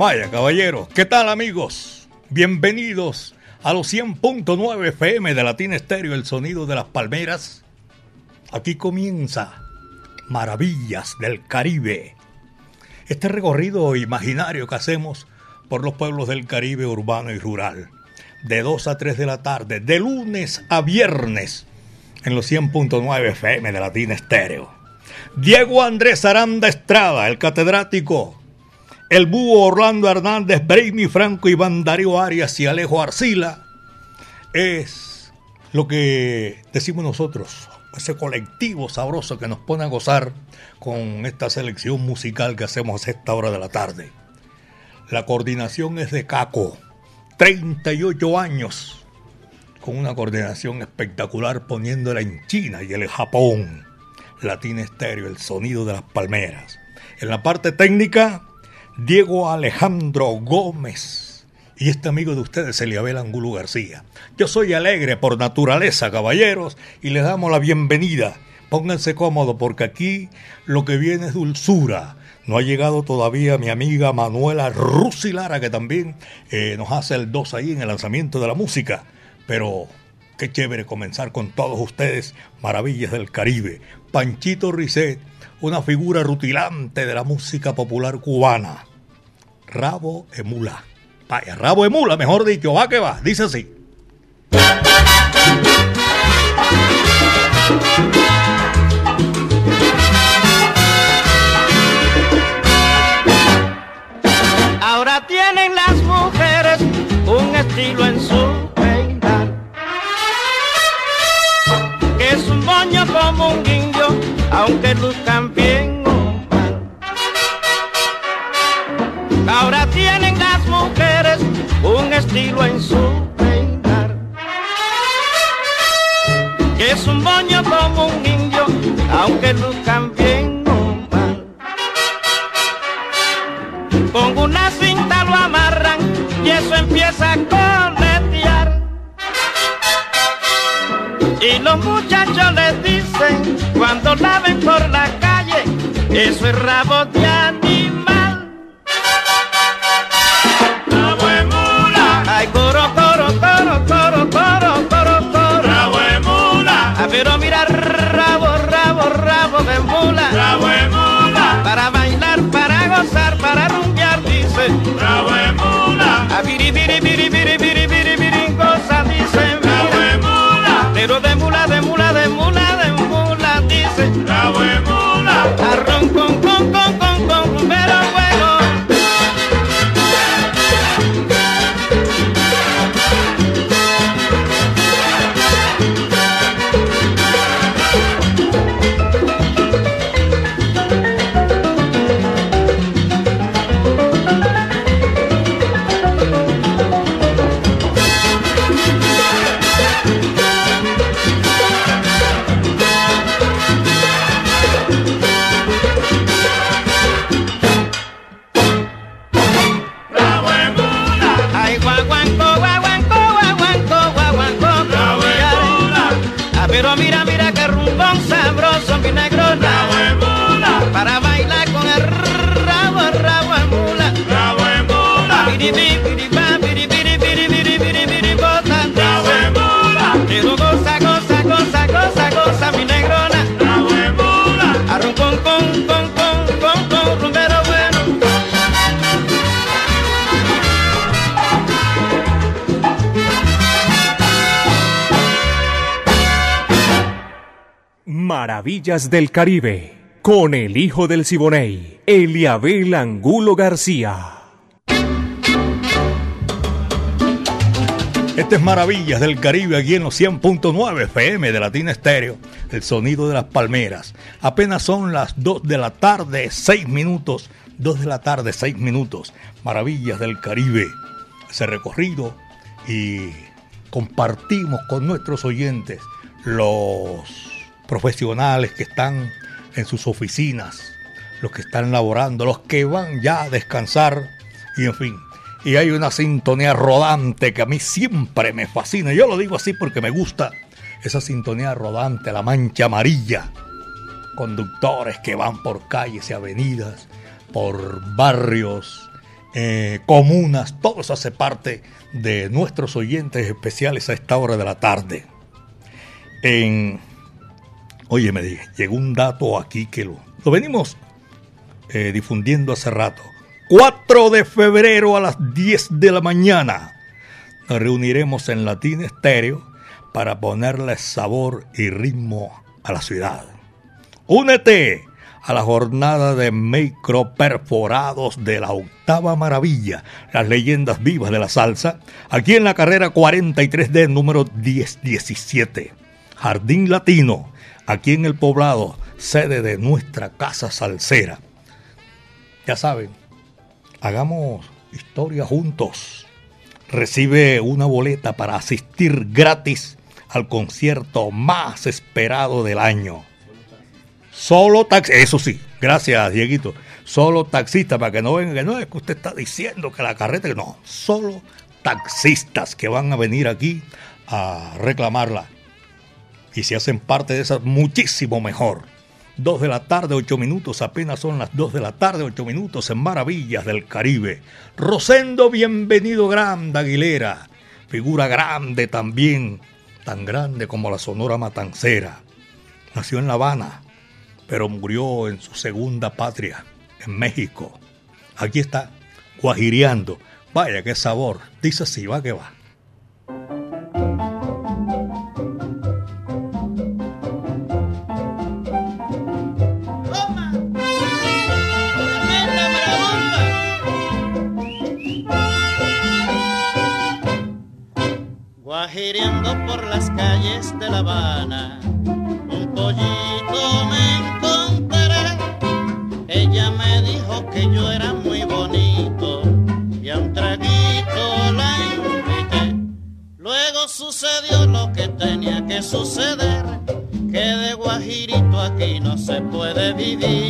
Vaya, caballeros, ¿qué tal amigos? Bienvenidos a los 100.9 FM de Latina Estéreo, el sonido de las palmeras. Aquí comienza Maravillas del Caribe. Este recorrido imaginario que hacemos por los pueblos del Caribe urbano y rural. De 2 a 3 de la tarde, de lunes a viernes, en los 100.9 FM de Latina Estéreo. Diego Andrés Aranda Estrada, el catedrático el búho Orlando Hernández, Brainy Franco, Iván Darío Arias y Alejo Arcila, es lo que decimos nosotros, ese colectivo sabroso que nos pone a gozar con esta selección musical que hacemos a esta hora de la tarde. La coordinación es de Caco, 38 años, con una coordinación espectacular poniéndola en China y el Japón. Latina Estéreo, el sonido de las palmeras. En la parte técnica, Diego Alejandro Gómez y este amigo de ustedes, Eliabel Angulo García. Yo soy alegre por naturaleza, caballeros, y les damos la bienvenida. Pónganse cómodos porque aquí lo que viene es dulzura. No ha llegado todavía mi amiga Manuela Rusilara, que también eh, nos hace el 2 ahí en el lanzamiento de la música. Pero qué chévere comenzar con todos ustedes, maravillas del Caribe. Panchito Risset, una figura rutilante de la música popular cubana rabo emula. Vaya, rabo emula, mejor dicho, va que va, dice así. Ahora tienen las mujeres un estilo en su peinar, que es un moño como un guincho, aunque luzcan estilo en su peinar, que es un moño como un indio, aunque luzcan bien o mal. Con una cinta lo amarran y eso empieza a coletear. Y los muchachos les dicen cuando la ven por la calle, eso es rabo bitty bitty bitty bitty Maravillas del Caribe, con el hijo del Siboney, Eliabel Angulo García. Este es Maravillas del Caribe aquí en los 100.9 FM de Latina Estéreo, el sonido de las palmeras. Apenas son las 2 de la tarde, 6 minutos, 2 de la tarde, 6 minutos. Maravillas del Caribe, ese recorrido y compartimos con nuestros oyentes los profesionales que están en sus oficinas, los que están laborando, los que van ya a descansar y en fin y hay una sintonía rodante que a mí siempre me fascina. Yo lo digo así porque me gusta esa sintonía rodante, la mancha amarilla. Conductores que van por calles y avenidas, por barrios, eh, comunas, todo eso hace parte de nuestros oyentes especiales a esta hora de la tarde. En, oye, me llegó un dato aquí que lo, lo venimos eh, difundiendo hace rato. 4 de febrero a las 10 de la mañana. Nos reuniremos en Latín Estéreo para ponerle sabor y ritmo a la ciudad. Únete a la jornada de micro perforados de la octava maravilla, las leyendas vivas de la salsa, aquí en la carrera 43D número 1017. Jardín Latino, aquí en el poblado, sede de nuestra casa salsera. Ya saben, Hagamos historia juntos. Recibe una boleta para asistir gratis al concierto más esperado del año. Solo taxi, eso sí, gracias Dieguito. Solo taxistas, para que no vengan, que no es que usted está diciendo que la carreta, no, solo taxistas que van a venir aquí a reclamarla. Y si hacen parte de esas, muchísimo mejor. 2 de la tarde, 8 minutos, apenas son las 2 de la tarde, 8 minutos en Maravillas del Caribe. Rosendo, bienvenido grande, Aguilera. Figura grande también, tan grande como la Sonora Matancera. Nació en La Habana, pero murió en su segunda patria, en México. Aquí está, guajiriando. Vaya, qué sabor. Dice así, va que va. Guajiriendo por las calles de La Habana, un pollito me encontré. Ella me dijo que yo era muy bonito y a un traguito la invité. Luego sucedió lo que tenía que suceder, que de Guajirito aquí no se puede vivir.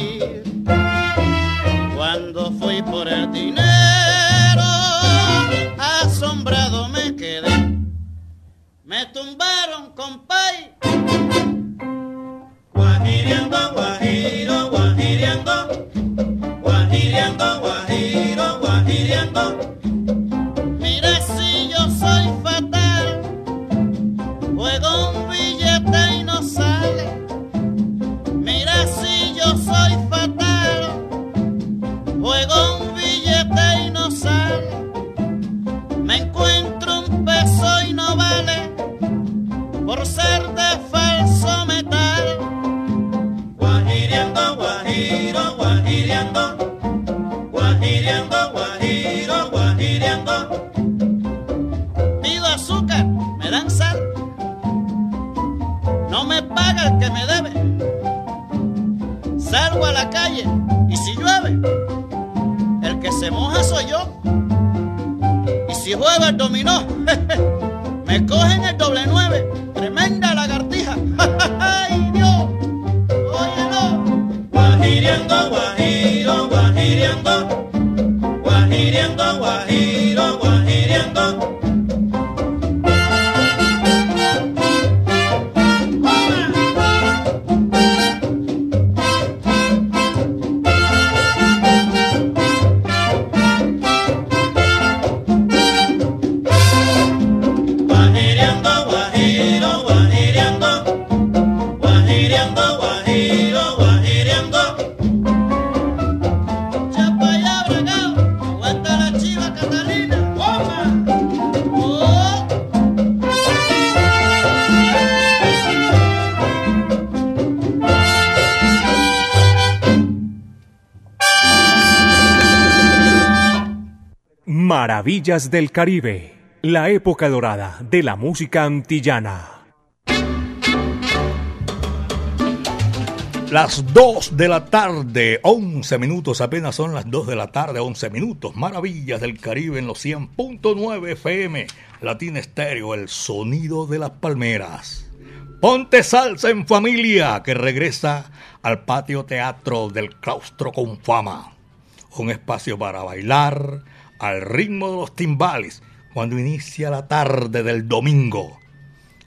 Maravillas del Caribe la época dorada de la música antillana. Las 2 de la tarde, 11 minutos, apenas son las 2 de la tarde, 11 minutos. Maravillas del Caribe en los 100.9 FM, Latina Estéreo, el sonido de las palmeras. Ponte salsa en familia, que regresa al patio teatro del claustro con fama. Un espacio para bailar al ritmo de los timbales cuando inicia la tarde del domingo,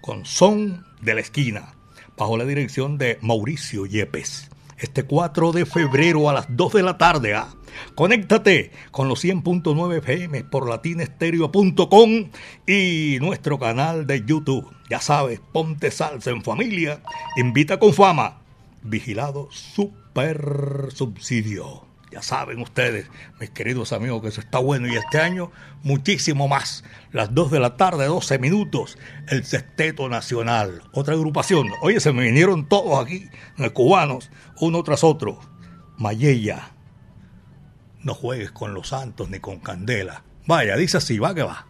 con son de la esquina bajo la dirección de Mauricio Yepes. Este 4 de febrero a las 2 de la tarde. ¿ah? Conéctate con los 100.9 FM por latinestereo.com y nuestro canal de YouTube. Ya sabes, ponte salsa en familia. Invita con fama. Vigilado Super Subsidio. Ya saben ustedes, mis queridos amigos, que eso está bueno. Y este año, muchísimo más. Las 2 de la tarde, 12 minutos, el Sexteto Nacional. Otra agrupación. Oye, se me vinieron todos aquí, cubanos, uno tras otro. Mayella. No juegues con los santos ni con candela. Vaya, dice así, va que va.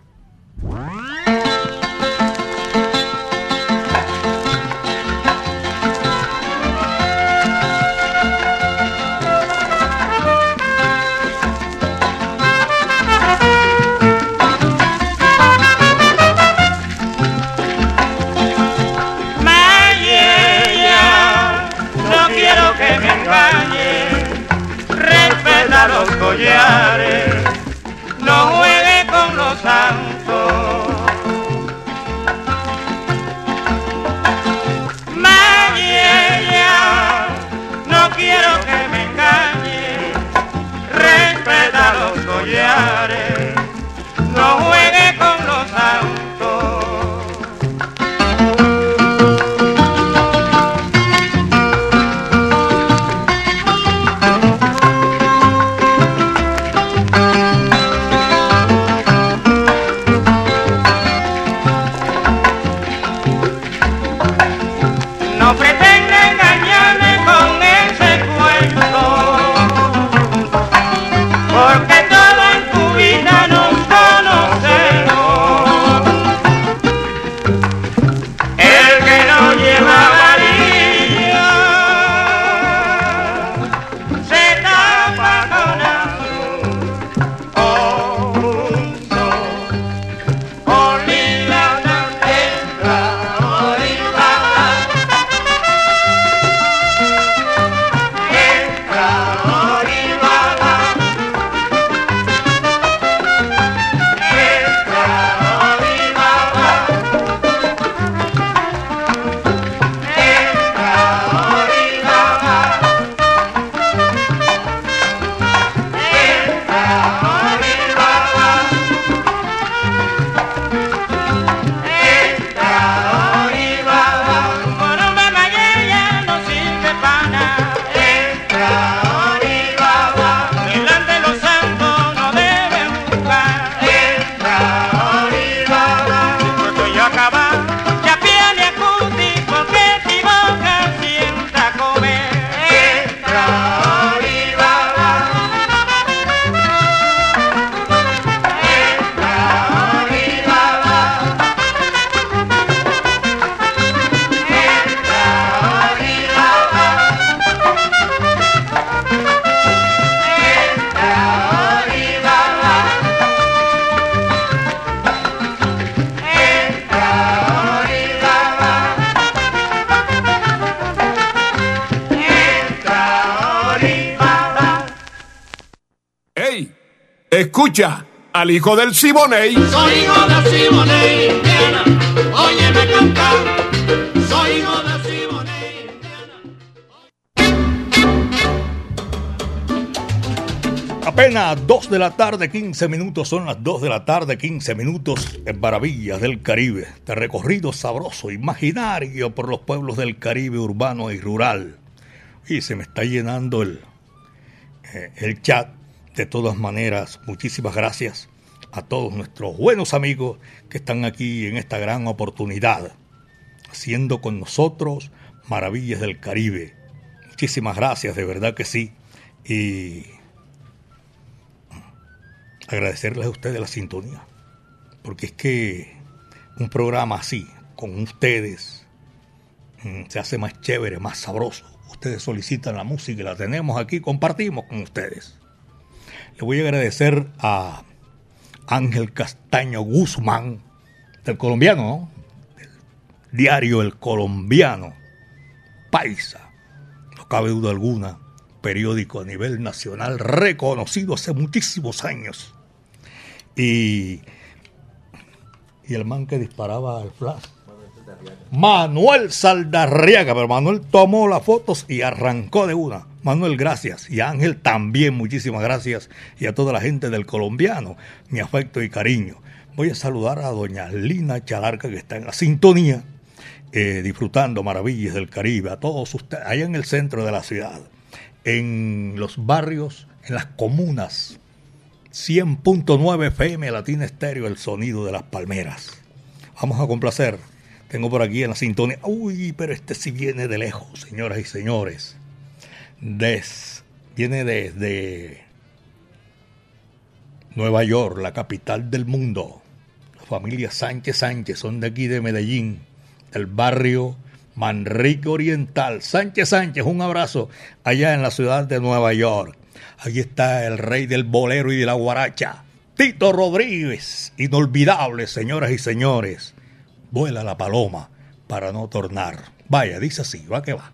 Escucha al hijo del Siboney. Soy hijo del Siboney, Indiana. Óyeme cantar. Soy hijo del Siboney, Indiana. Apenas 2 de la tarde, 15 minutos, son las 2 de la tarde, 15 minutos en Maravillas del Caribe, de recorrido sabroso, imaginario por los pueblos del Caribe urbano y rural. Y se me está llenando el, eh, el chat de todas maneras, muchísimas gracias a todos nuestros buenos amigos que están aquí en esta gran oportunidad, haciendo con nosotros maravillas del Caribe. Muchísimas gracias, de verdad que sí. Y agradecerles a ustedes la sintonía. porque es que un programa así, con ustedes, mm, se hace más chévere, más sabroso. Ustedes solicitan la música y la tenemos aquí, compartimos con ustedes. Le voy a agradecer a Ángel Castaño Guzmán, del colombiano, ¿no? Del diario El Colombiano, Paisa, no cabe duda alguna, periódico a nivel nacional reconocido hace muchísimos años. Y, y el man que disparaba al flash. Manuel Saldarriaga, pero Manuel tomó las fotos y arrancó de una. Manuel, gracias. Y Ángel también, muchísimas gracias. Y a toda la gente del colombiano, mi afecto y cariño. Voy a saludar a doña Lina Chalarca, que está en la sintonía, eh, disfrutando maravillas del Caribe, a todos ustedes, allá en el centro de la ciudad, en los barrios, en las comunas. 100.9 FM Latina Estéreo, el sonido de las palmeras. Vamos a complacer. Tengo por aquí en la sintonía. Uy, pero este sí viene de lejos, señoras y señores. Des, viene desde Nueva York, la capital del mundo. La familia Sánchez Sánchez son de aquí de Medellín, del barrio Manrique Oriental. Sánchez Sánchez, un abrazo allá en la ciudad de Nueva York. Allí está el rey del bolero y de la guaracha, Tito Rodríguez. Inolvidable, señoras y señores. Vuela la paloma para no tornar. Vaya, dice así, va que va.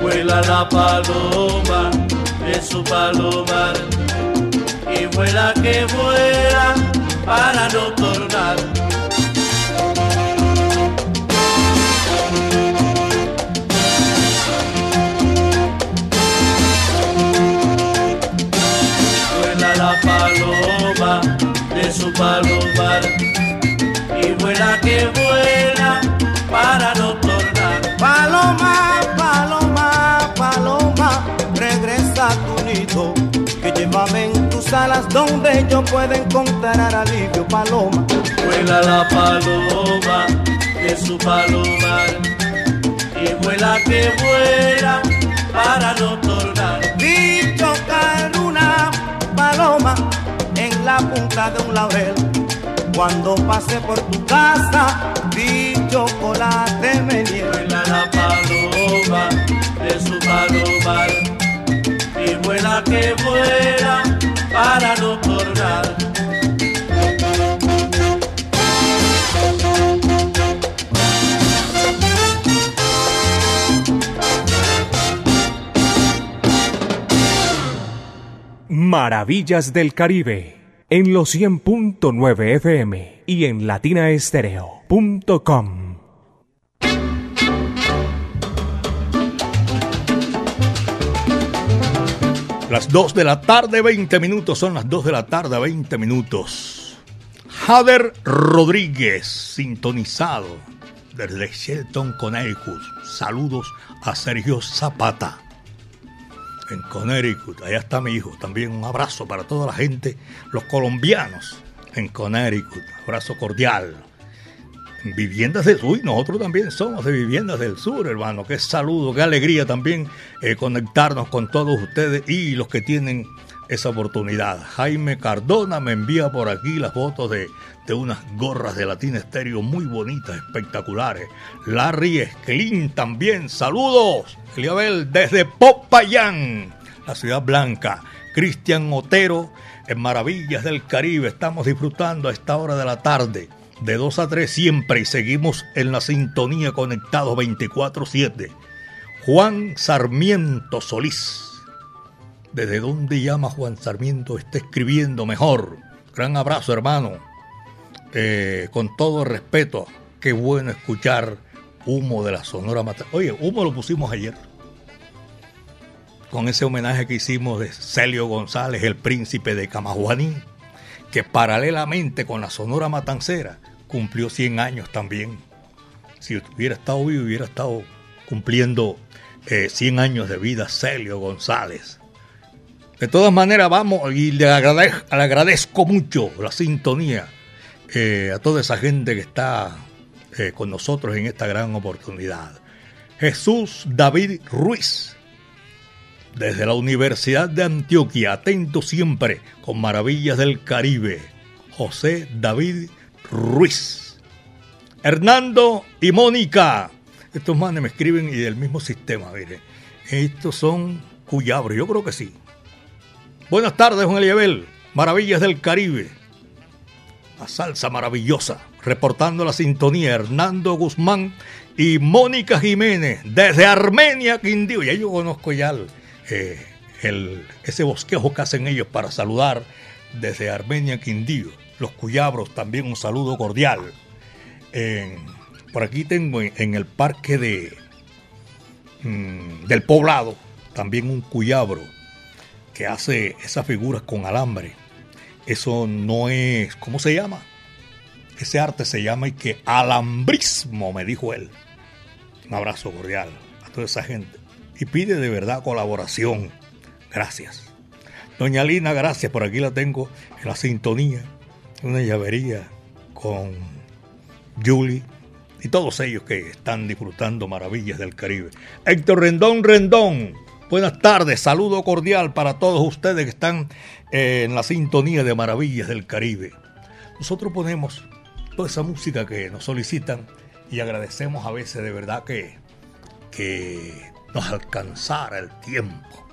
Vuela la paloma de su palomar y vuela que vuela para no tornar. Vuela la paloma de su palomar y vuela que vuela donde yo pueda encontrar alivio, paloma. Vuela la paloma de su palomar y vuela que vuela para no tornar. Vi chocar una paloma en la punta de un laurel. Cuando pasé por tu casa, vi chocolate me Vuela la paloma de su palomar y vuela que vuela Maravillas del Caribe en los 100.9 FM y en latinaestereo.com. Las 2 de la tarde, 20 minutos, son las 2 de la tarde, 20 minutos. Jader Rodríguez, sintonizado desde Shelton, Connecticut. Saludos a Sergio Zapata en Connecticut. Allá está mi hijo. También un abrazo para toda la gente, los colombianos en Connecticut. Abrazo cordial. En Viviendas del Sur, y nosotros también somos de Viviendas del Sur, hermano. Qué saludo, qué alegría también eh, conectarnos con todos ustedes y los que tienen esa oportunidad. Jaime Cardona me envía por aquí las fotos de, de unas gorras de Latina Estéreo muy bonitas, espectaculares. Larry Esclin también, saludos. Eliabel desde Popayán, la ciudad blanca. Cristian Otero en Maravillas del Caribe. Estamos disfrutando a esta hora de la tarde, de 2 a 3 siempre, y seguimos en la sintonía conectados 24-7. Juan Sarmiento Solís. ¿Desde dónde llama Juan Sarmiento? Está escribiendo mejor. Gran abrazo, hermano. Eh, con todo respeto, qué bueno escuchar Humo de la Sonora Mata. Oye, Humo lo pusimos ayer. Con ese homenaje que hicimos de Celio González, el príncipe de Camajuaní, que paralelamente con la Sonora Matancera cumplió 100 años también. Si hubiera estado vivo, hubiera estado cumpliendo eh, 100 años de vida Celio González. De todas maneras, vamos y le agradezco, mucho la sintonía eh, a toda esa gente que está eh, con nosotros en esta gran oportunidad. Jesús David Ruiz, desde la Universidad de Antioquia, atento siempre con maravillas del Caribe. José David Ruiz. Hernando y Mónica. Estos manes me escriben y del mismo sistema, mire. Estos son cuyabros, yo creo que sí. Buenas tardes, Juan Eliabel. Maravillas del Caribe. La salsa maravillosa. Reportando la sintonía, Hernando Guzmán y Mónica Jiménez, desde Armenia, Quindío. Ya yo conozco ya el, eh, ese bosquejo que hacen ellos para saludar desde Armenia, Quindío. Los cuyabros, también un saludo cordial. Por aquí tengo en, en el parque de, mm, del poblado también un cuyabro que hace esas figuras con alambre. Eso no es, ¿cómo se llama? Ese arte se llama y que alambrismo, me dijo él. Un abrazo cordial a toda esa gente. Y pide de verdad colaboración. Gracias. Doña Lina, gracias. Por aquí la tengo en la sintonía. Una llavería con Julie y todos ellos que están disfrutando maravillas del Caribe. Héctor Rendón Rendón, buenas tardes, saludo cordial para todos ustedes que están eh, en la sintonía de maravillas del Caribe. Nosotros ponemos toda esa música que nos solicitan y agradecemos a veces de verdad que, que nos alcanzara el tiempo.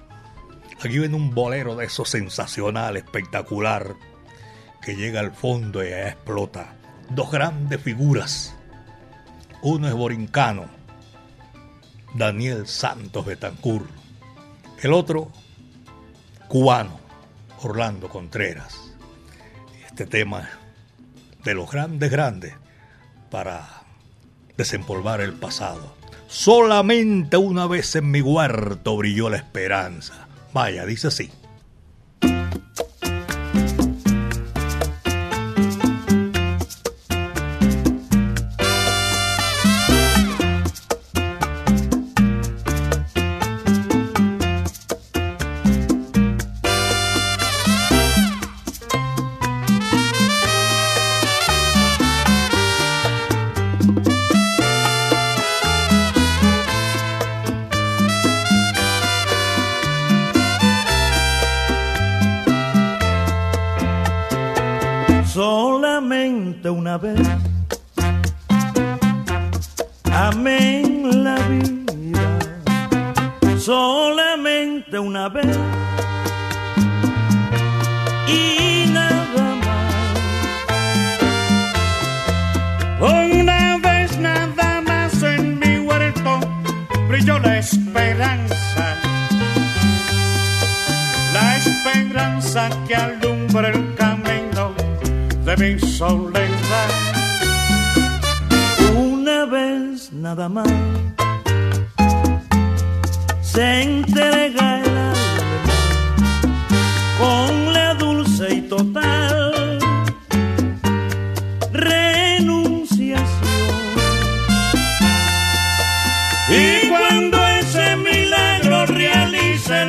Aquí viene un bolero de esos sensacional, espectacular, que llega al fondo y explota. Dos grandes figuras uno es borincano, Daniel Santos Betancur. El otro, cubano, Orlando Contreras. Este tema de los grandes, grandes, para desempolvar el pasado. Solamente una vez en mi huerto brilló la esperanza. Vaya, dice así.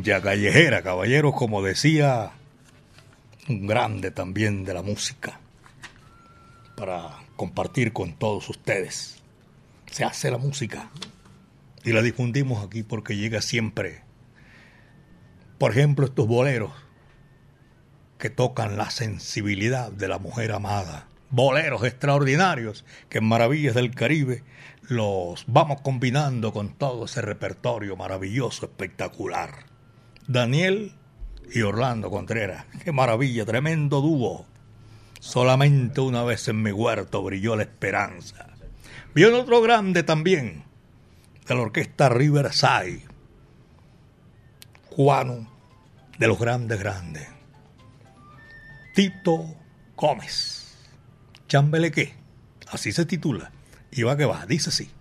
Cumbanja callejera, caballeros, como decía un grande también de la música, para compartir con todos ustedes. Se hace la música y la difundimos aquí porque llega siempre, por ejemplo, estos boleros que tocan la sensibilidad de la mujer amada. Boleros extraordinarios que en Maravillas del Caribe los vamos combinando con todo ese repertorio maravilloso, espectacular. Daniel y Orlando Contreras, qué maravilla, tremendo dúo. Solamente una vez en mi huerto brilló la esperanza. Viene otro grande también, de la orquesta Riverside, Juano, de los grandes grandes. Tito Gómez, Chambeleque, así se titula. Y va que va, dice así.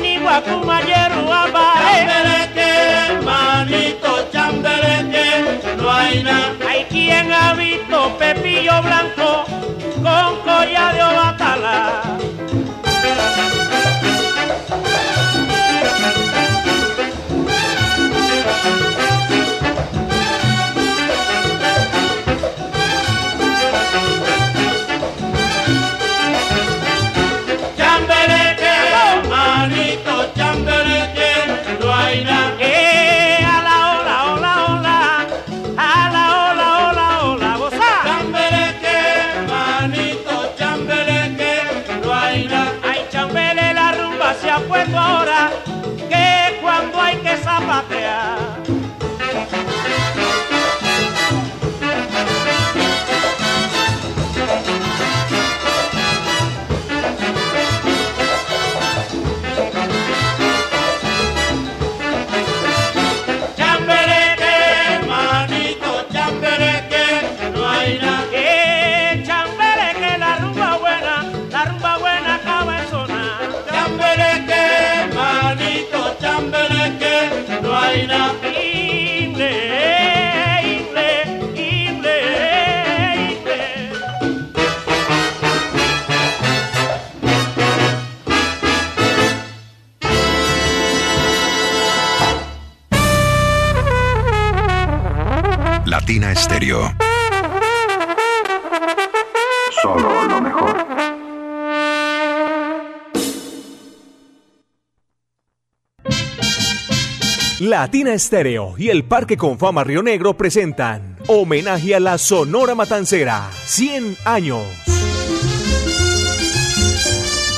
Kumayeru abae. Chambeleque, manito, chambeleque, no hay nada. Hay quien ha visto pepillo blanco Latina Estéreo y el Parque Confama Río Negro presentan Homenaje a la Sonora Matancera, 100 años.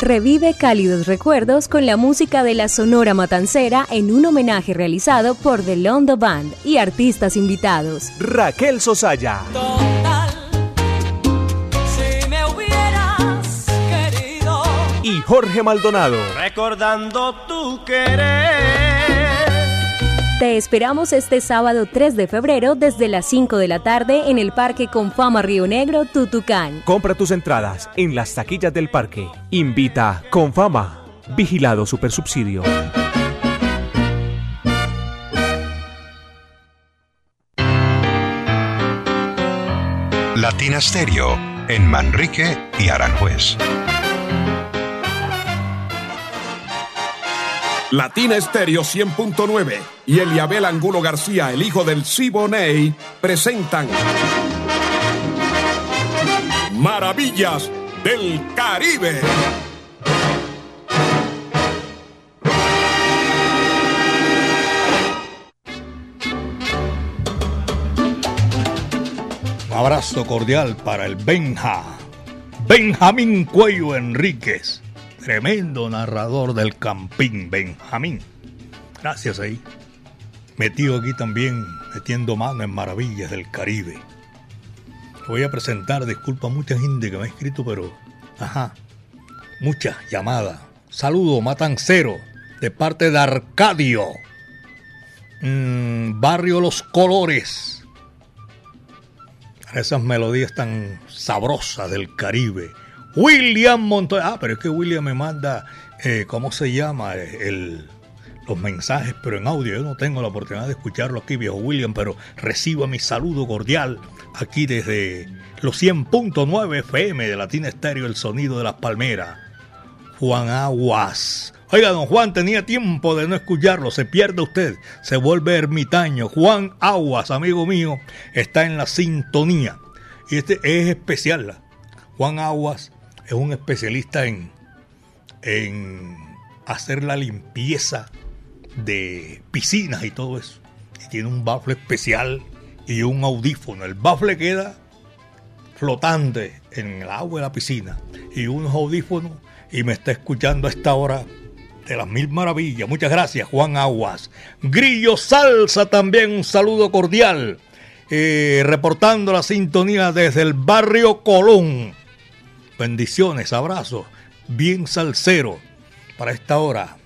Revive cálidos recuerdos con la música de la Sonora Matancera en un homenaje realizado por The Londo Band y artistas invitados. Raquel Sosaya. si me hubieras querido. Y Jorge Maldonado. Recordando tu querer. Te esperamos este sábado 3 de febrero desde las 5 de la tarde en el Parque Confama Río Negro, Tutucán. Compra tus entradas en las taquillas del parque. Invita Confama. Vigilado Supersubsidio. Latina Stereo en Manrique y Aranjuez. Latina Estéreo 100.9 y Eliabel Angulo García, el hijo del Siboney, presentan Maravillas del Caribe. Abrazo cordial para el Benja. Benjamín Cuello Enríquez. Tremendo narrador del Campín, Benjamín. Gracias ahí. Metido aquí también, metiendo mano en maravillas del Caribe. Voy a presentar, disculpa a mucha gente que me ha escrito, pero. Ajá. Muchas llamadas. Saludo, matancero, de parte de Arcadio. Mm, barrio Los Colores. Esas melodías tan sabrosas del Caribe. William Montoya. Ah, pero es que William me manda, eh, ¿cómo se llama? El, los mensajes, pero en audio. Yo no tengo la oportunidad de escucharlo aquí, viejo William, pero reciba mi saludo cordial aquí desde los 100.9 FM de Latina Estéreo, el sonido de las palmeras. Juan Aguas. Oiga, don Juan, tenía tiempo de no escucharlo. Se pierde usted, se vuelve ermitaño. Juan Aguas, amigo mío, está en la sintonía. Y este es especial. Juan Aguas es un especialista en, en hacer la limpieza de piscinas y todo eso. Y tiene un bafle especial y un audífono. El bafle queda flotante en el agua de la piscina y unos audífonos y me está escuchando a esta hora de las mil maravillas. Muchas gracias, Juan Aguas. Grillo Salsa también, un saludo cordial. Eh, reportando la sintonía desde el barrio Colón. Bendiciones, abrazos, bien salsero para esta hora.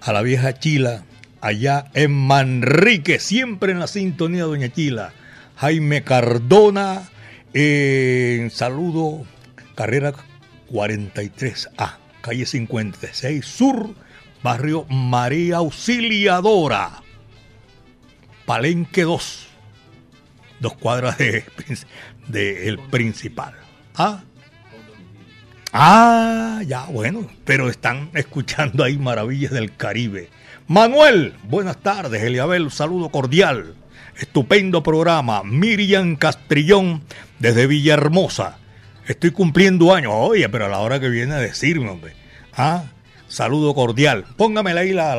A la vieja Chila, allá en Manrique, siempre en la sintonía, doña Chila. Jaime Cardona, eh, saludo, carrera 43A, calle 56 Sur, barrio María Auxiliadora, Palenque 2, dos cuadras de, de el principal. Ah, Ah, ya, bueno, pero están escuchando ahí maravillas del Caribe. Manuel, buenas tardes, Eliabel, saludo cordial. Estupendo programa. Miriam Castrillón, desde Villahermosa. Estoy cumpliendo años. Oye, pero a la hora que viene a decirme, hombre. Ah, saludo cordial. Póngamela ahí la,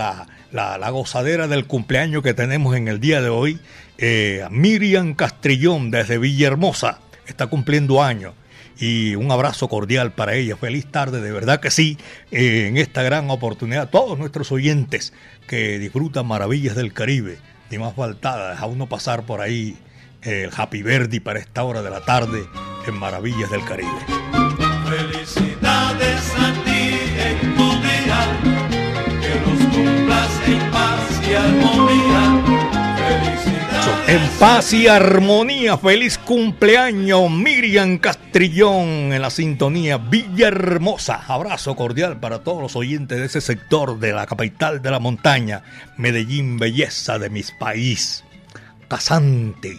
la, la, gozadera del cumpleaños que tenemos en el día de hoy. Eh, Miriam Castrillón, desde Villahermosa. Está cumpliendo años y un abrazo cordial para ella. Feliz tarde, de verdad que sí, eh, en esta gran oportunidad. Todos nuestros oyentes que disfrutan maravillas del Caribe, ni más faltada, a uno pasar por ahí eh, el Happy Verdi para esta hora de la tarde en Maravillas del Caribe. Felicidades a ti en tu que los cumplas en paz y armonía. En paz y armonía, feliz cumpleaños Miriam Castrillón en la sintonía Villahermosa. Abrazo cordial para todos los oyentes de ese sector de la capital de la montaña, Medellín, belleza de mis país. Casante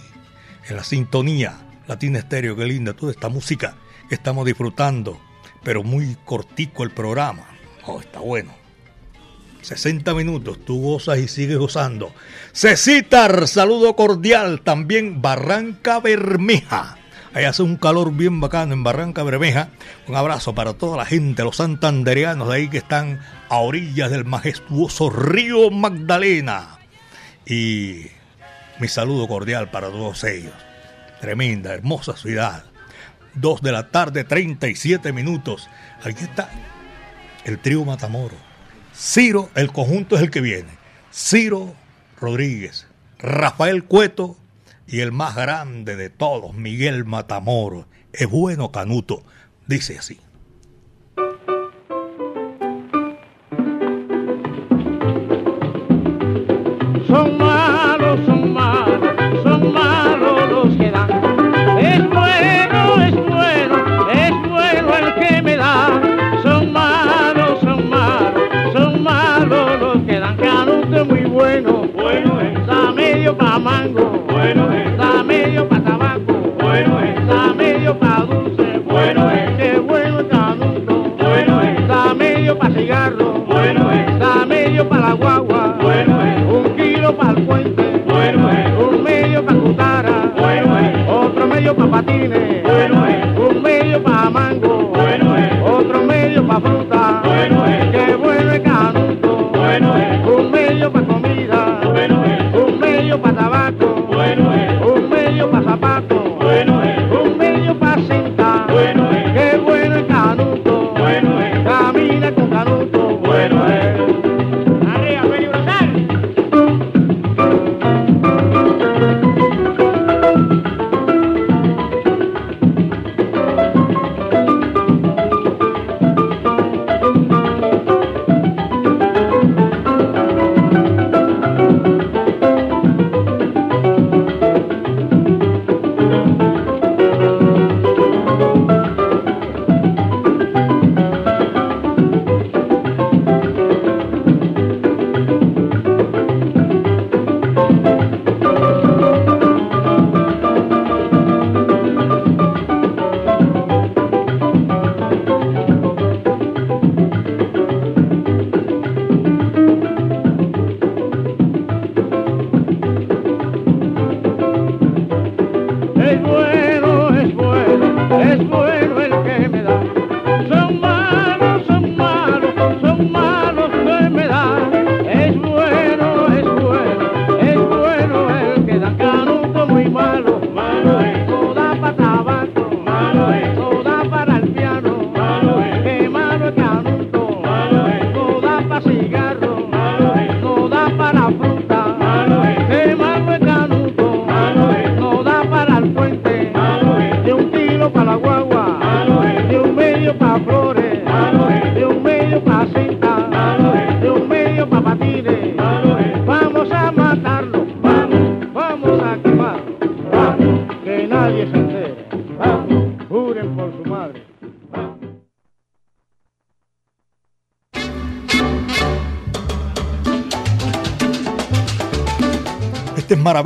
en la sintonía Latina Estéreo, qué linda toda esta música que estamos disfrutando, pero muy cortico el programa. Oh, está bueno. 60 minutos, tú gozas y sigues gozando. Cecitar, saludo cordial. También Barranca Bermeja. Ahí hace un calor bien bacano en Barranca Bermeja. Un abrazo para toda la gente, los santandereanos de ahí que están a orillas del majestuoso río Magdalena. Y mi saludo cordial para todos ellos. Tremenda, hermosa ciudad. Dos de la tarde, 37 minutos. Aquí está el trío Matamoro. Ciro, el conjunto es el que viene. Ciro Rodríguez, Rafael Cueto y el más grande de todos, Miguel Matamoro. Es bueno Canuto, dice así. Está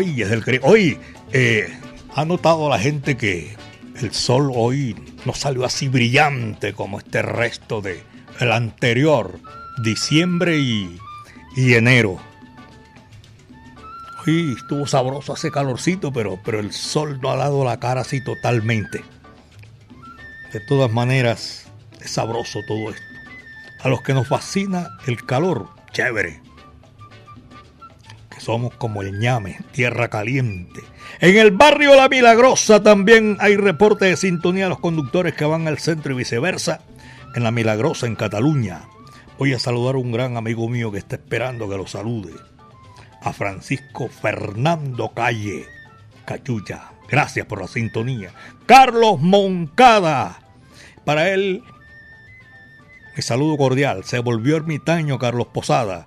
Maravillas del Caribe. Hoy, eh, ha notado la gente que el sol hoy no salió así brillante como este resto de el anterior, diciembre y, y enero. Hoy estuvo sabroso, hace calorcito, pero, pero el sol no ha dado la cara así totalmente. De todas maneras, es sabroso todo esto. A los que nos fascina el calor, chévere somos como el ñame, tierra caliente. En el barrio La Milagrosa también hay reporte de sintonía a los conductores que van al centro y viceversa. En La Milagrosa, en Cataluña. Voy a saludar a un gran amigo mío que está esperando que lo salude. A Francisco Fernando Calle. Cachucha. Gracias por la sintonía. Carlos Moncada. Para él, mi saludo cordial. Se volvió ermitaño Carlos Posada.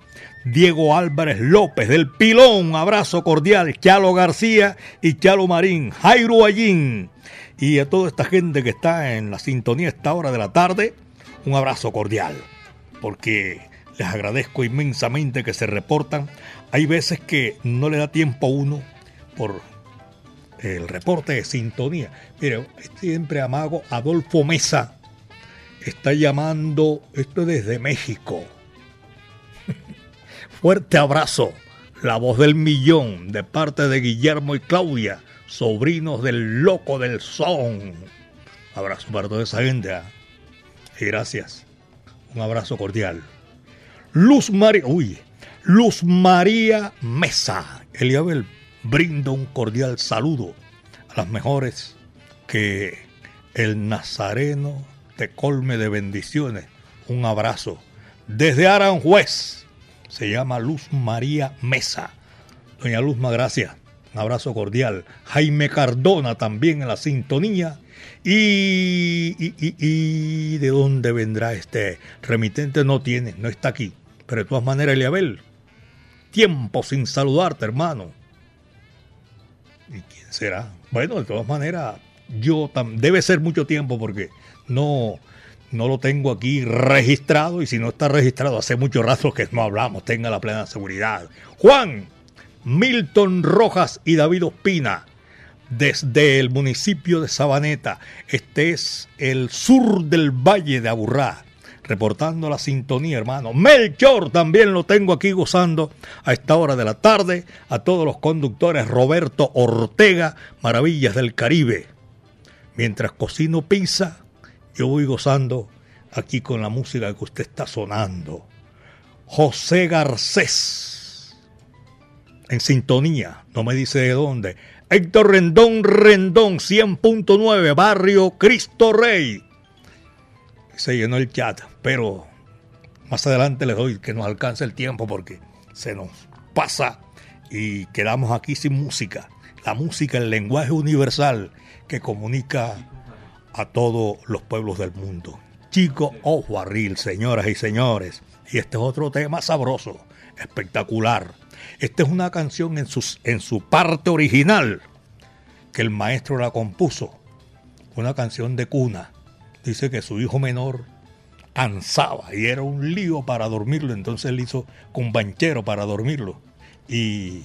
Diego Álvarez López del Pilón, abrazo cordial, Chalo García y Chalo Marín, Jairo Allín y a toda esta gente que está en la sintonía a esta hora de la tarde, un abrazo cordial, porque les agradezco inmensamente que se reportan. Hay veces que no le da tiempo a uno por el reporte de sintonía. Mire, siempre amago Adolfo Mesa está llamando, esto es desde México. Fuerte abrazo, la voz del millón de parte de Guillermo y Claudia, sobrinos del loco del son. Abrazo para toda esa gente. ¿ah? Y gracias. Un abrazo cordial. Luz María, uy, Luz María Mesa. Eliabel brindo un cordial saludo a las mejores que el Nazareno te colme de bendiciones. Un abrazo. Desde Aranjuez se llama Luz María Mesa. Doña Luzma, gracias. Un abrazo cordial. Jaime Cardona también en la sintonía. Y, y, y, de dónde vendrá este remitente no tiene, no está aquí. Pero de todas maneras, Eliabel, tiempo sin saludarte, hermano. ¿Y quién será? Bueno, de todas maneras, yo debe ser mucho tiempo porque no, no lo tengo aquí registrado y si no está registrado hace mucho rato que no hablamos, tenga la plena seguridad. Juan, Milton Rojas y David Ospina, desde el municipio de Sabaneta. Este es el sur del Valle de Aburrá reportando la sintonía, hermano. Melchor también lo tengo aquí gozando a esta hora de la tarde. A todos los conductores, Roberto Ortega, Maravillas del Caribe. Mientras cocino pizza, yo voy gozando aquí con la música que usted está sonando. José Garcés, en sintonía, no me dice de dónde. Héctor Rendón Rendón, 100.9, Barrio Cristo Rey se llenó el chat, pero más adelante les doy que nos alcance el tiempo porque se nos pasa y quedamos aquí sin música. La música, el lenguaje universal que comunica a todos los pueblos del mundo. Chico Ojo Arril, señoras y señores. Y este es otro tema sabroso, espectacular. Esta es una canción en, sus, en su parte original que el maestro la compuso. Una canción de cuna dice que su hijo menor ansaba y era un lío para dormirlo, entonces él hizo con banchero para dormirlo y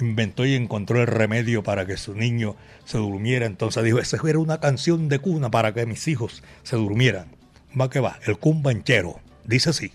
inventó y encontró el remedio para que su niño se durmiera, entonces dijo, esa era una canción de cuna para que mis hijos se durmieran. Va que va, el cumbanchero, dice así.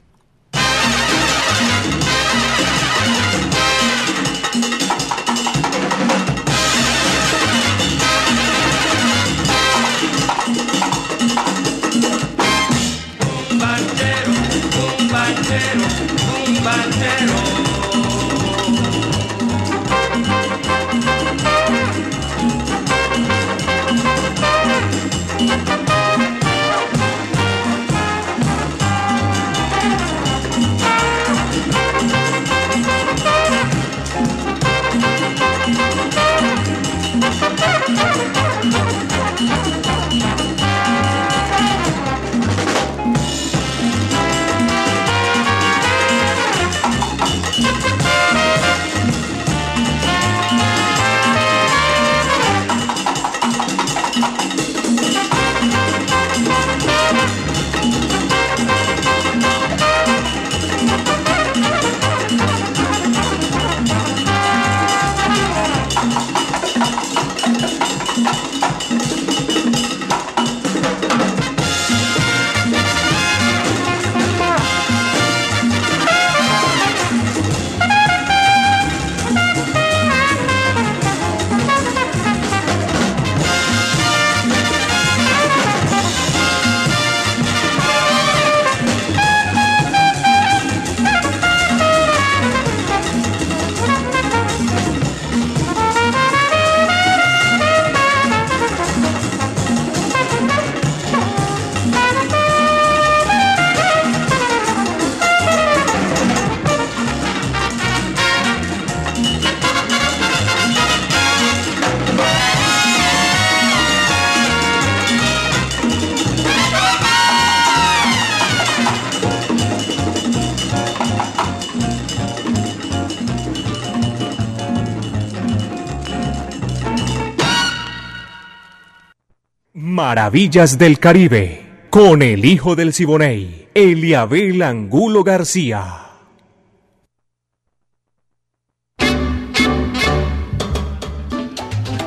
Maravillas del Caribe, con el hijo del Siboney, Eliabel Angulo García.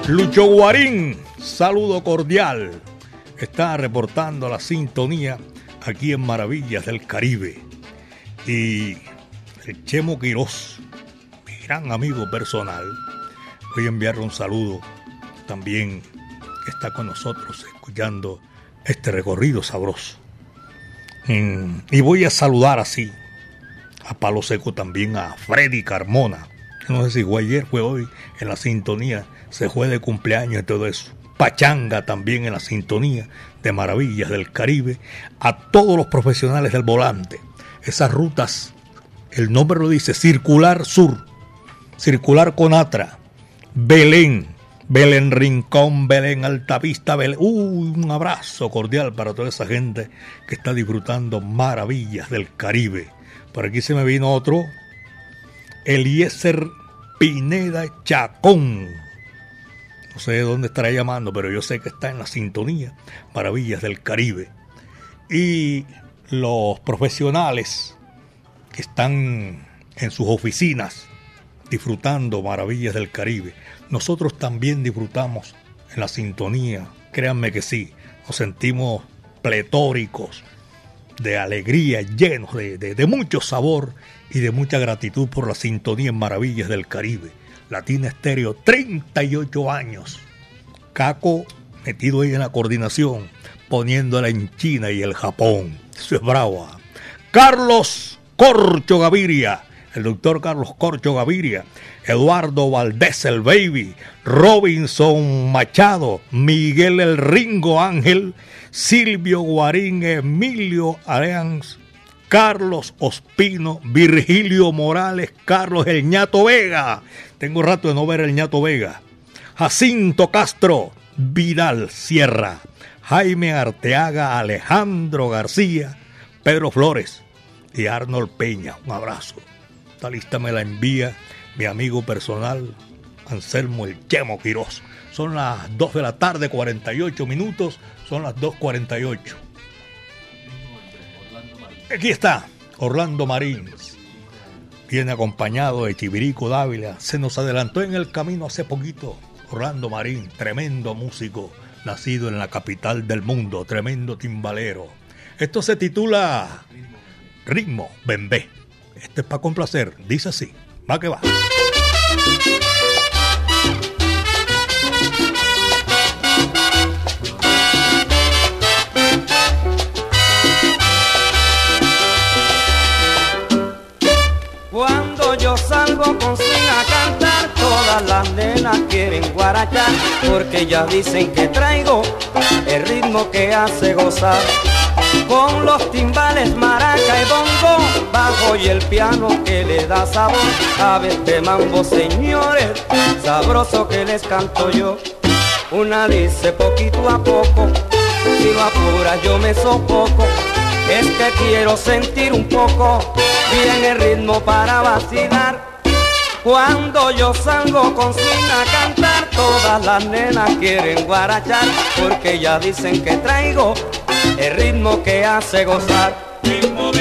Lucho Guarín, saludo cordial. Está reportando la sintonía aquí en Maravillas del Caribe. Y el Chemo Quirós, mi gran amigo personal. Voy a enviarle un saludo también está con nosotros escuchando este recorrido sabroso. Y voy a saludar así a Palo Seco también a Freddy Carmona. No sé si fue ayer, fue hoy en la sintonía, se fue de cumpleaños y todo eso. Pachanga también en la sintonía de Maravillas del Caribe. A todos los profesionales del volante. Esas rutas, el nombre lo dice, Circular Sur, Circular Conatra, Belén, Belén Rincón, Belén Altavista, Belén. un abrazo cordial para toda esa gente que está disfrutando maravillas del Caribe. Por aquí se me vino otro, Eliezer Pineda Chacón. No sé de dónde estará llamando, pero yo sé que está en la sintonía Maravillas del Caribe. Y los profesionales que están en sus oficinas disfrutando Maravillas del Caribe nosotros también disfrutamos en la sintonía, créanme que sí, nos sentimos pletóricos de alegría, llenos de, mucho sabor y de mucha gratitud por la sintonía en Maravillas del Caribe. Latina Estéreo, 38 años. Caco metido ahí en la coordinación, poniéndola en China y el Japón. Eso es brava. Carlos Corcho Gaviria, el doctor Carlos Corcho Gaviria, Eduardo Valdés el Baby, Robinson Machado, Miguel el Ringo Ángel, Silvio Guarín, Emilio Areans, Carlos Ospino, Virgilio Morales, Carlos El Ñato Vega. Tengo rato de no ver El Ñato Vega. Jacinto Castro, Vidal Sierra, Jaime Arteaga, Alejandro García, Pedro Flores y Arnold Peña. Un abrazo. Esta lista me la envía mi amigo personal Anselmo El Chemo Quirós. Son las 2 de la tarde, 48 minutos, son las 2.48. Aquí está Orlando Marín. Viene acompañado de Chivirico Dávila. Se nos adelantó en el camino hace poquito. Orlando Marín, tremendo músico, nacido en la capital del mundo, tremendo timbalero. Esto se titula Ritmo Bembé. Este es para complacer, dice así. Va que va. Cuando yo salgo con swing a cantar, todas las nenas quieren guarachar, porque ya dicen que traigo el ritmo que hace gozar con los timbales, maraca y bongo, bajo y el piano que le da sabor a este mambo, señores, sabroso que les canto yo. Una dice poquito a poco, si lo apura yo me sofoco, es que quiero sentir un poco bien el ritmo para vacilar. Cuando yo salgo con swing a cantar, todas las nenas quieren guarachar, porque ya dicen que traigo el ritmo que hace gozar. Ritmo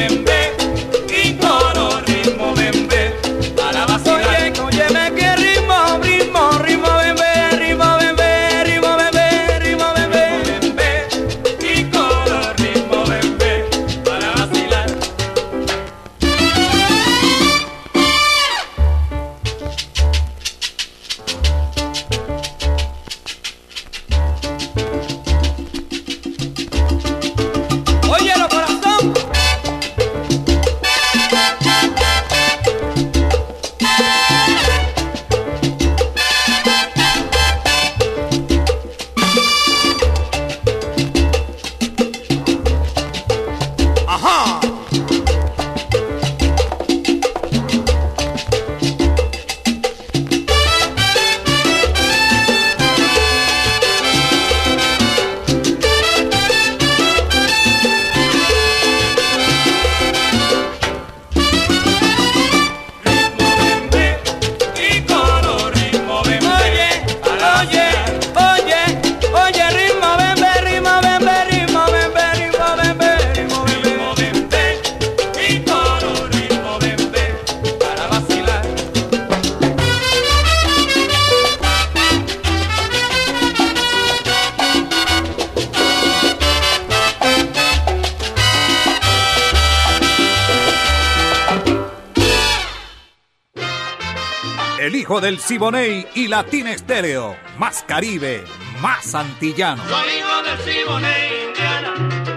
del Siboney y Latina Estéreo. Más Caribe, más antillano. Soy hijo del Siboney, Indiana,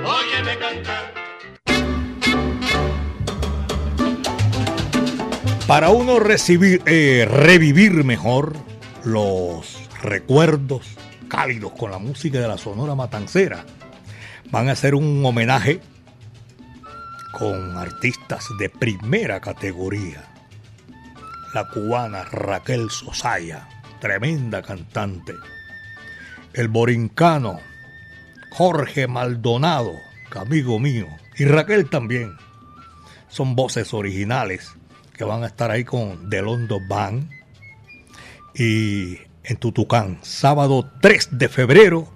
óyeme cantar. Para uno recibir, eh, revivir mejor los recuerdos cálidos con la música de la Sonora Matancera, van a hacer un homenaje con artistas de primera categoría. La cubana Raquel Sosaya, tremenda cantante. El borincano Jorge Maldonado, amigo mío. Y Raquel también. Son voces originales que van a estar ahí con Delondo Band. Y en Tutucán, sábado 3 de febrero,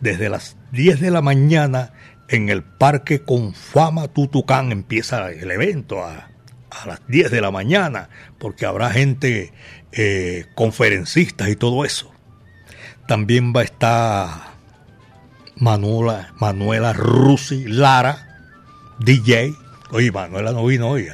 desde las 10 de la mañana en el Parque Confama Tutucán empieza el evento a, a las 10 de la mañana, porque habrá gente, eh, conferencistas y todo eso. También va a estar Manuela, Manuela Rusi Lara, DJ. Oye, Manuela no vino hoy. ¿eh?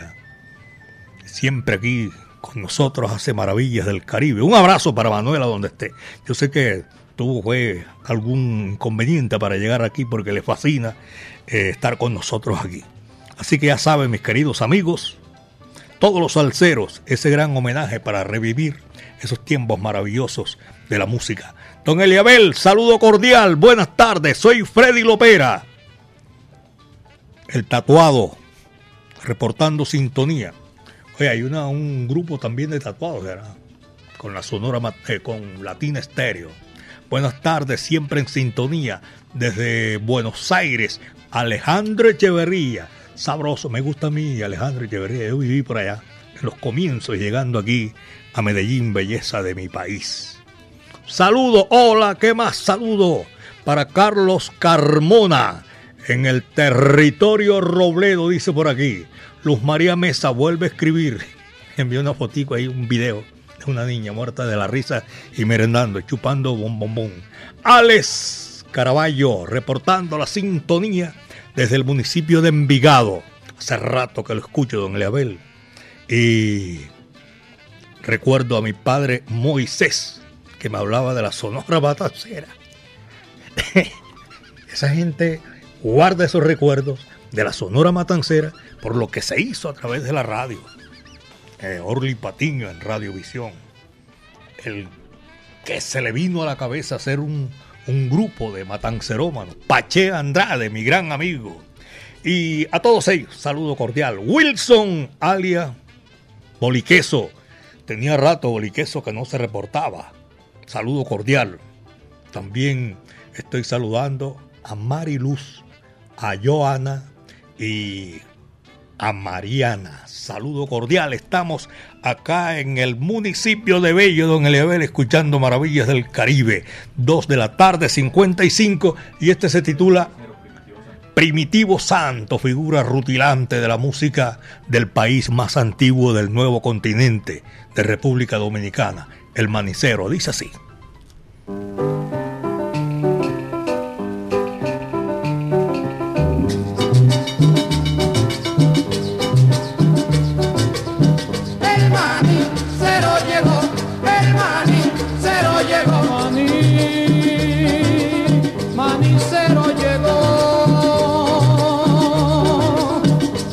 Siempre aquí con nosotros hace maravillas del Caribe. Un abrazo para Manuela donde esté. Yo sé que tuvo fue algún inconveniente para llegar aquí porque le fascina eh, estar con nosotros aquí. Así que ya saben, mis queridos amigos, todos los salseros, ese gran homenaje para revivir esos tiempos maravillosos de la música. Don Eliabel, saludo cordial, buenas tardes, soy Freddy Lopera, el tatuado, reportando sintonía. Oye, hay una, un grupo también de tatuados, ¿verdad? Con la Sonora, eh, con Latina Estéreo. Buenas tardes, siempre en sintonía. Desde Buenos Aires, Alejandro Echeverría. Sabroso, me gusta a mí Alejandro Echeverría. Yo viví por allá, en los comienzos, llegando aquí a Medellín, belleza de mi país. Saludo, hola, ¿qué más? Saludo para Carlos Carmona en el territorio Robledo, dice por aquí. Luz María Mesa vuelve a escribir. Envió una fotico ahí, un video de una niña muerta de la risa y merendando, chupando bombombón. Alex Caraballo reportando la sintonía desde el municipio de Envigado. Hace rato que lo escucho, don Leabel. Y recuerdo a mi padre Moisés, que me hablaba de la Sonora Batacera. Esa gente guarda esos recuerdos de la Sonora Matancera por lo que se hizo a través de la radio. Eh, Orly Patiño en Radiovisión. El que se le vino a la cabeza hacer un, un grupo de matancerómanos. Pache Andrade, mi gran amigo. Y a todos ellos, saludo cordial. Wilson, alia Boliqueso. Tenía rato Boliqueso que no se reportaba. Saludo cordial. También estoy saludando a Mari Luz, a Joana y a Mariana. Saludo cordial. Estamos acá en el municipio de Bello, don Eliabel, escuchando Maravillas del Caribe. Dos de la tarde, 55. Y este se titula Primitivo Santo, figura rutilante de la música del país más antiguo del nuevo continente, de República Dominicana, el manicero. Dice así.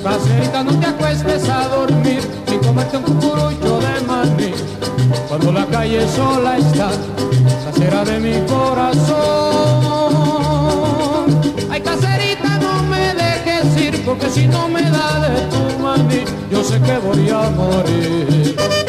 Caserita, no te acuestes a dormir ni comerte un cucurucho de maní. Cuando la calle sola está, casera de mi corazón. Ay, caserita, no me dejes ir, porque si no me da de tu maní, yo sé que voy a morir.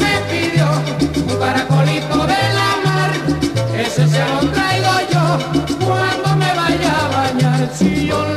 Me pidió un caracolito de la mar, ese se lo traigo yo cuando me vaya a bañar. Si yo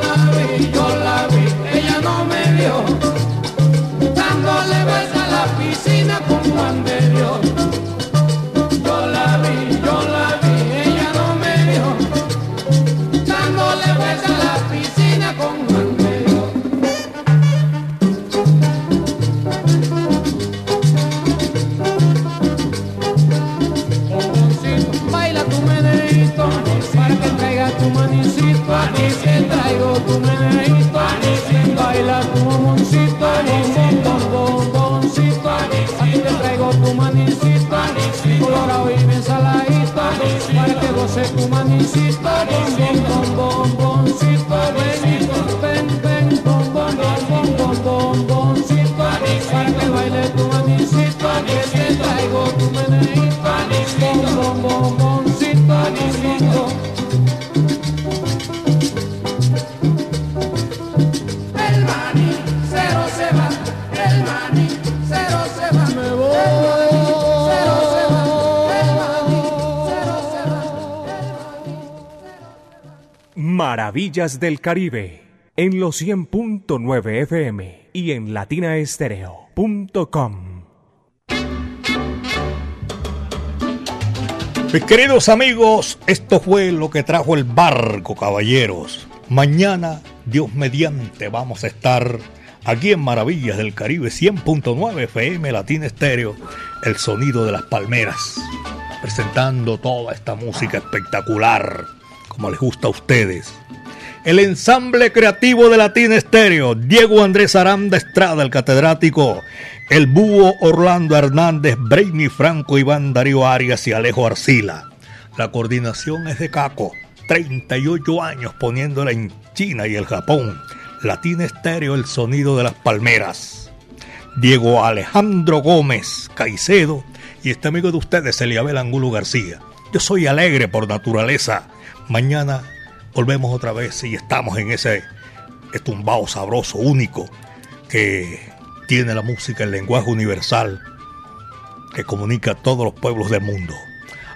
Maravillas del Caribe en los 100.9 FM y en latinaestereo.com. Mis queridos amigos, esto fue lo que trajo el barco, caballeros. Mañana, Dios mediante, vamos a estar aquí en Maravillas del Caribe 100.9 FM Latina Estéreo, el sonido de las palmeras, presentando toda esta música espectacular, como les gusta a ustedes. El ensamble creativo de Latina Estéreo, Diego Andrés Aranda Estrada, el catedrático, el búho Orlando Hernández, Brainy Franco, Iván Darío Arias y Alejo Arcila. La coordinación es de Caco, 38 años poniéndola en China y el Japón. Latina Estéreo, el sonido de las palmeras. Diego Alejandro Gómez Caicedo y este amigo de ustedes, Eliabel Angulo García. Yo soy alegre por naturaleza. Mañana volvemos otra vez y estamos en ese estumbao sabroso, único, que tiene la música, el lenguaje universal, que comunica a todos los pueblos del mundo.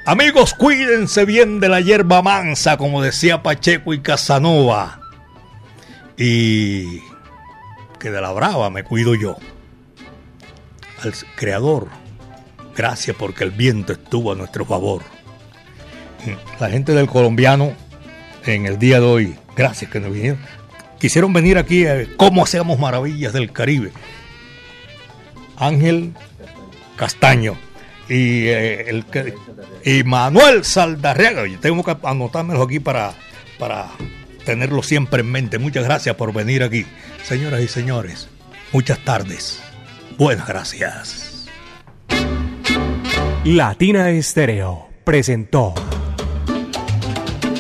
Amigos, cuídense bien de la hierba mansa, como decía Pacheco y Casanova. Y que de la brava me cuido yo. Al Creador, gracias porque el viento estuvo a nuestro favor. La gente del colombiano en el día de hoy, gracias que nos vinieron. Quisieron venir aquí a cómo hacemos maravillas del Caribe. Ángel Castaño y, eh, el, y Manuel Saldarriaga. Tengo que anotármelo aquí para, para tenerlo siempre en mente. Muchas gracias por venir aquí. Señoras y señores, muchas tardes. Buenas gracias. Latina Estéreo presentó